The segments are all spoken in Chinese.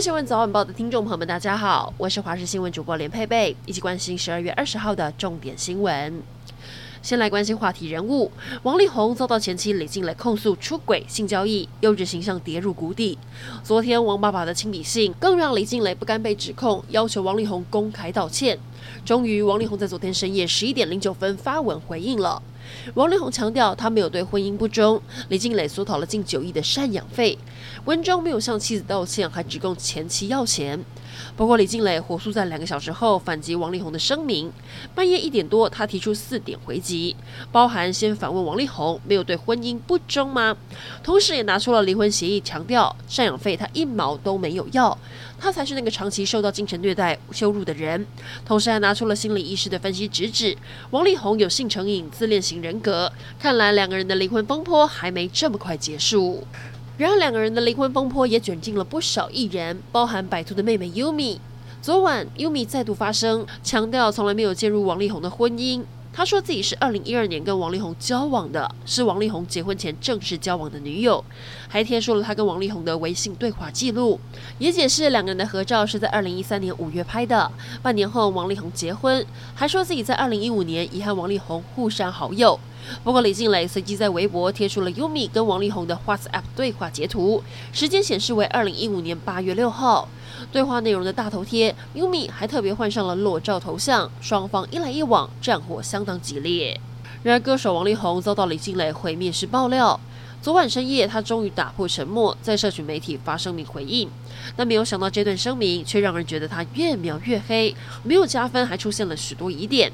新闻早晚报的听众朋友们，大家好，我是华视新闻主播连佩佩，一起关心十二月二十号的重点新闻。先来关心话题人物，王力宏遭到前妻李静蕾控诉出轨、性交易，优质形象跌入谷底。昨天，王爸爸的亲笔信更让李静蕾不甘被指控，要求王力宏公开道歉。终于，王力宏在昨天深夜十一点零九分发文回应了。王力宏强调，他没有对婚姻不忠。李静蕾索讨了近九亿的赡养费，文中没有向妻子道歉，还指控前妻要钱。不过，李静蕾火速在两个小时后反击王力宏的声明。半夜一点多，他提出四点回击，包含先反问王力宏没有对婚姻不忠吗？同时也拿出了离婚协议，强调赡养费他一毛都没有要，他才是那个长期受到精神虐待、羞辱的人。同时还拿出了心理医师的分析，直指王力宏有性成瘾、自恋型。人格，看来两个人的离婚风波还没这么快结束。然而，两个人的离婚风波也卷进了不少艺人，包含百度的妹妹优米。昨晚优米再度发声，强调从来没有介入王力宏的婚姻。他说自己是二零一二年跟王力宏交往的，是王力宏结婚前正式交往的女友，还贴出了他跟王力宏的微信对话记录，也解释两个人的合照是在二零一三年五月拍的。半年后王力宏结婚，还说自己在二零一五年已和王力宏互删好友。不过李静蕾随即在微博贴出了 Yumi 跟王力宏的 WhatsApp 对话截图，时间显示为二零一五年八月六号。对话内容的大头贴，Yumi 还特别换上了裸照头像，双方一来一往，战火相当激烈。然而，歌手王力宏遭到李静蕾毁灭式爆料。昨晚深夜，他终于打破沉默，在社群媒体发声明回应。但没有想到，这段声明却让人觉得他越描越黑，没有加分，还出现了许多疑点。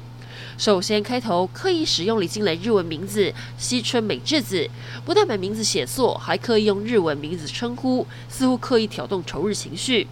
首先，开头刻意使用李金雷日文名字西村美智子，不但把名字写错，还刻意用日文名字称呼，似乎刻意挑动仇日情绪。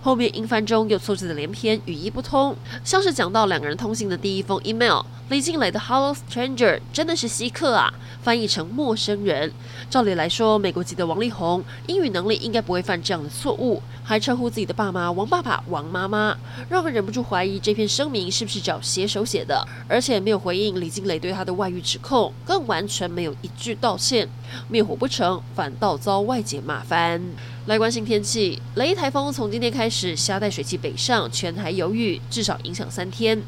后面英翻中又错字的连篇，语义不通，像是讲到两个人通信的第一封 email，李静蕾的 Hello Stranger 真的是稀客啊，翻译成陌生人。照理来说，美国籍的王力宏英语能力应该不会犯这样的错误，还称呼自己的爸妈王爸爸、王妈妈，让人忍不住怀疑这篇声明是不是找写手写的，而且没有回应李静蕾对他的外遇指控，更完全没有一句道歉，灭火不成，反倒遭外界骂翻。来关心天气，雷台风从今天开始携带水汽北上，全台有雨，至少影响三天。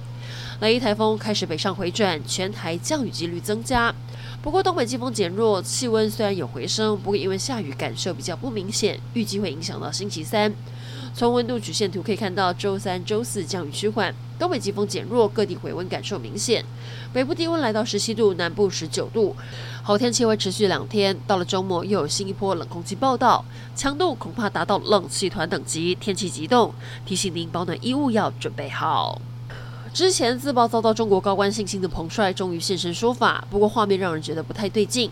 雷伊台风开始北上回转，全台降雨几率增加。不过东北季风减弱，气温虽然有回升，不过因为下雨感受比较不明显，预计会影响到星期三。从温度曲线图可以看到，周三、周四降雨趋缓，东北季风减弱，各地回温感受明显。北部低温来到十七度，南部十九度。好天气会持续两天，到了周末又有新一波冷空气报道，强度恐怕达到冷气团等级，天气急冻，提醒您保暖衣物要准备好。之前自曝遭到中国高官性侵的彭帅终于现身说法，不过画面让人觉得不太对劲。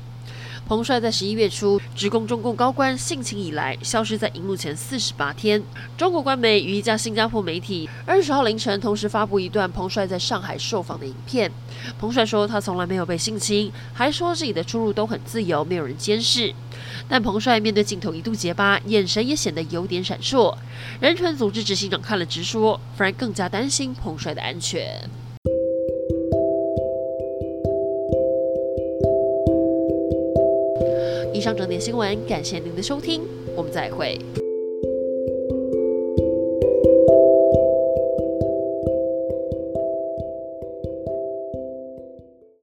彭帅在十一月初指控中共高官性侵以来，消失在荧幕前四十八天。中国官媒与一家新加坡媒体二十号凌晨同时发布一段彭帅在上海受访的影片。彭帅说他从来没有被性侵，还说自己的出入都很自由，没有人监视。但彭帅面对镜头一度结巴，眼神也显得有点闪烁。人权组织执行长看了直说，反而更加担心彭帅的安全。上整点新闻，感谢您的收听，我们再会。